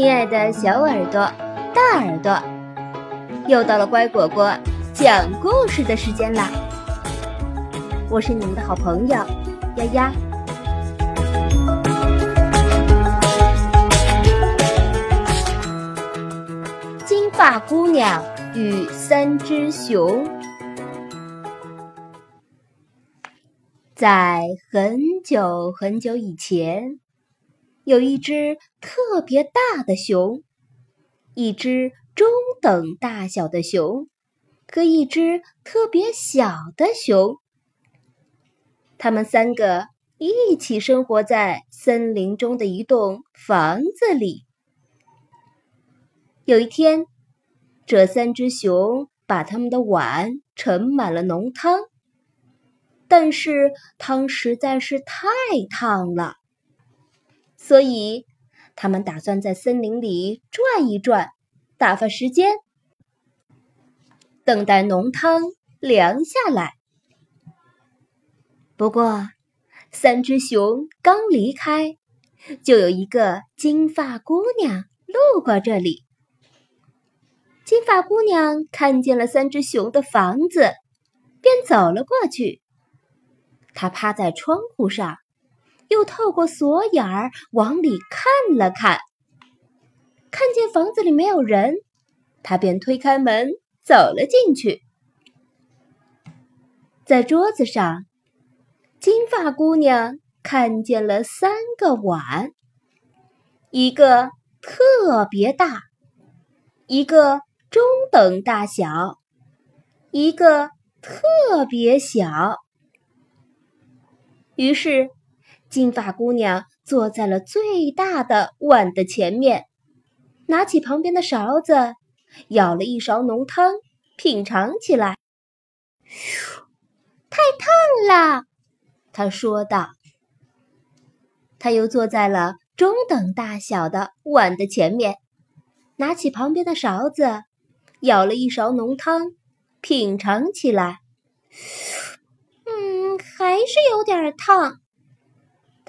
亲爱的小耳朵、大耳朵，又到了乖果果讲故事的时间啦！我是你们的好朋友丫丫。金发姑娘与三只熊，在很久很久以前。有一只特别大的熊，一只中等大小的熊，和一只特别小的熊。他们三个一起生活在森林中的一栋房子里。有一天，这三只熊把他们的碗盛满了浓汤，但是汤实在是太烫了。所以，他们打算在森林里转一转，打发时间，等待浓汤凉下来。不过，三只熊刚离开，就有一个金发姑娘路过这里。金发姑娘看见了三只熊的房子，便走了过去。她趴在窗户上。又透过锁眼儿往里看了看，看见房子里没有人，他便推开门走了进去。在桌子上，金发姑娘看见了三个碗，一个特别大，一个中等大小，一个特别小。于是。金发姑娘坐在了最大的碗的前面，拿起旁边的勺子，舀了一勺浓汤，品尝起来。嘘，太烫了，她说道。她又坐在了中等大小的碗的前面，拿起旁边的勺子，舀了一勺浓汤，品尝起来。嗯，还是有点烫。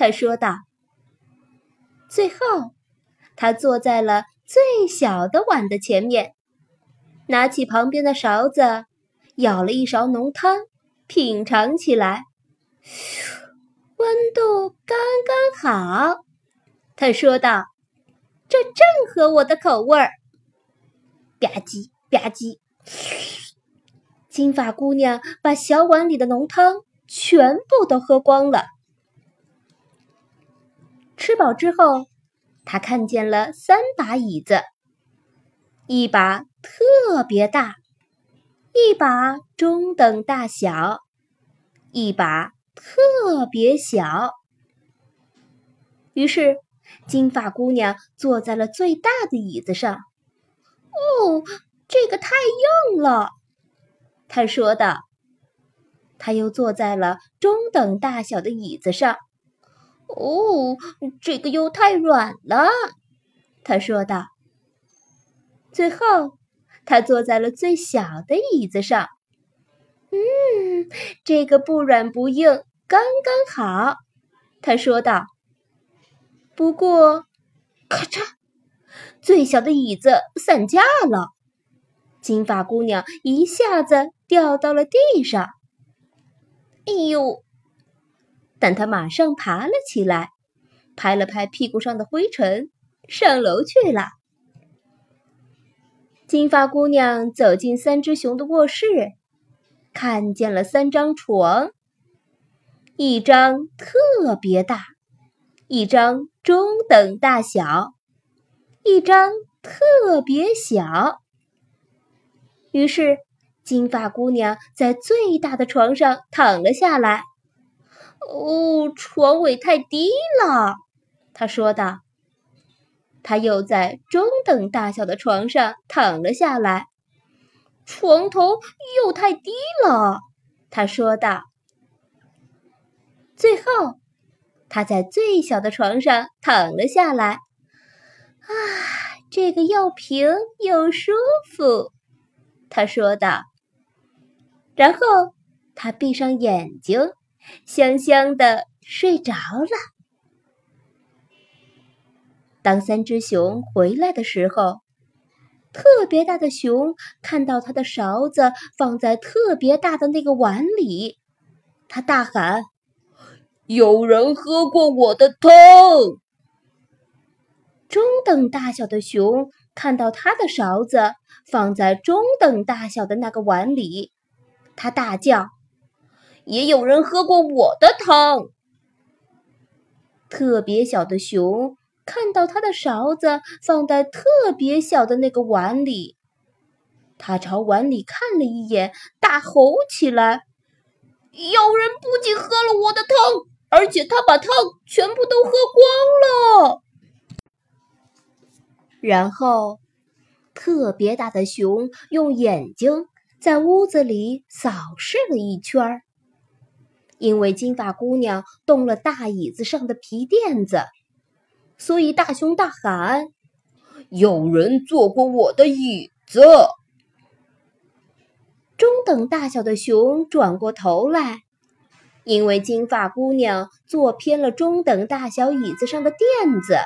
他说道。最后，他坐在了最小的碗的前面，拿起旁边的勺子，舀了一勺浓汤，品尝起来。温度刚刚好，他说道：“这正合我的口味儿。”吧唧吧唧，金发姑娘把小碗里的浓汤全部都喝光了。吃饱之后，他看见了三把椅子，一把特别大，一把中等大小，一把特别小。于是，金发姑娘坐在了最大的椅子上。“哦，这个太硬了。”她说道。她又坐在了中等大小的椅子上。哦，这个又太软了，他说道。最后，他坐在了最小的椅子上。嗯，这个不软不硬，刚刚好，他说道。不过，咔嚓，最小的椅子散架了，金发姑娘一下子掉到了地上。哎呦！但他马上爬了起来，拍了拍屁股上的灰尘，上楼去了。金发姑娘走进三只熊的卧室，看见了三张床，一张特别大，一张中等大小，一张特别小。于是，金发姑娘在最大的床上躺了下来。哦，床尾太低了，他说道。他又在中等大小的床上躺了下来。床头又太低了，他说道。最后，他在最小的床上躺了下来。啊，这个又平又舒服，他说道。然后，他闭上眼睛。香香的睡着了。当三只熊回来的时候，特别大的熊看到他的勺子放在特别大的那个碗里，他大喊：“有人喝过我的汤！”中等大小的熊看到他的勺子放在中等大小的那个碗里，他大叫：“也有人喝过我的汤！”特别小的熊看到他的勺子放在特别小的那个碗里，他朝碗里看了一眼，大吼起来：“有人不仅喝了我的汤，而且他把汤全部都喝光了！”然后，特别大的熊用眼睛在屋子里扫视了一圈儿。因为金发姑娘动了大椅子上的皮垫子，所以大熊大喊：“有人坐过我的椅子！”中等大小的熊转过头来，因为金发姑娘坐偏了中等大小椅子上的垫子，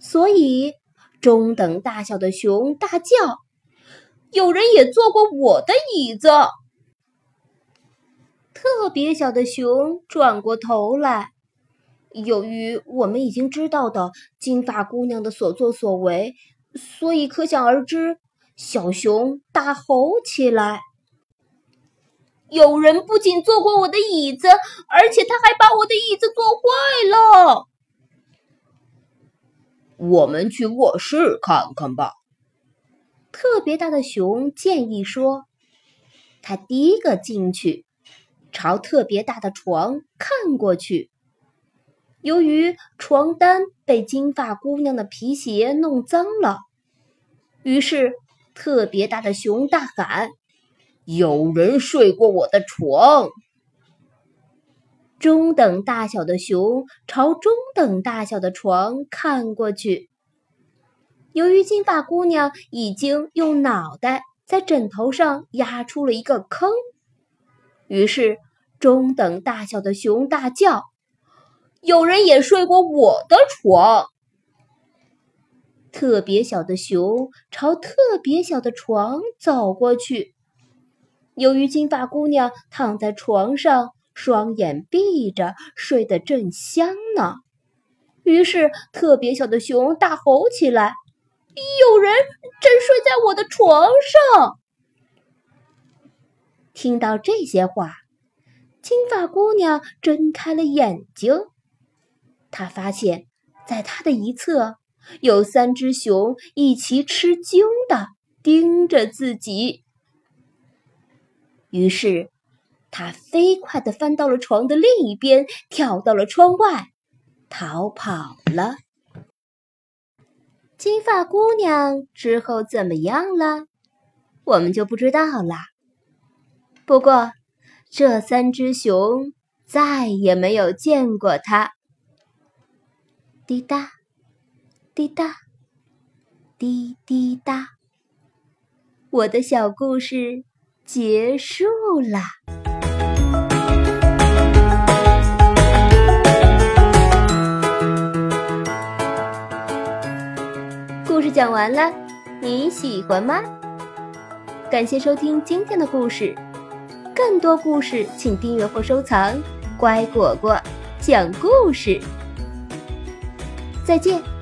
所以中等大小的熊大叫：“有人也坐过我的椅子！”特别小的熊转过头来，由于我们已经知道的金发姑娘的所作所为，所以可想而知，小熊大吼起来：“有人不仅坐过我的椅子，而且他还把我的椅子坐坏了！”我们去卧室看看吧。”特别大的熊建议说，他第一个进去。朝特别大的床看过去，由于床单被金发姑娘的皮鞋弄脏了，于是特别大的熊大喊：“有人睡过我的床！”中等大小的熊朝中等大小的床看过去，由于金发姑娘已经用脑袋在枕头上压出了一个坑。于是，中等大小的熊大叫：“有人也睡过我的床！”特别小的熊朝特别小的床走过去。由于金发姑娘躺在床上，双眼闭着，睡得正香呢，于是特别小的熊大吼起来：“有人正睡在我的床上！”听到这些话，金发姑娘睁开了眼睛。她发现，在她的一侧有三只熊一齐吃惊的盯着自己。于是，她飞快地翻到了床的另一边，跳到了窗外，逃跑了。金发姑娘之后怎么样了？我们就不知道了。不过，这三只熊再也没有见过它。滴答，滴答，滴滴答。我的小故事结束了。故事讲完了，你喜欢吗？感谢收听今天的故事。更多故事，请订阅或收藏。乖果果讲故事，再见。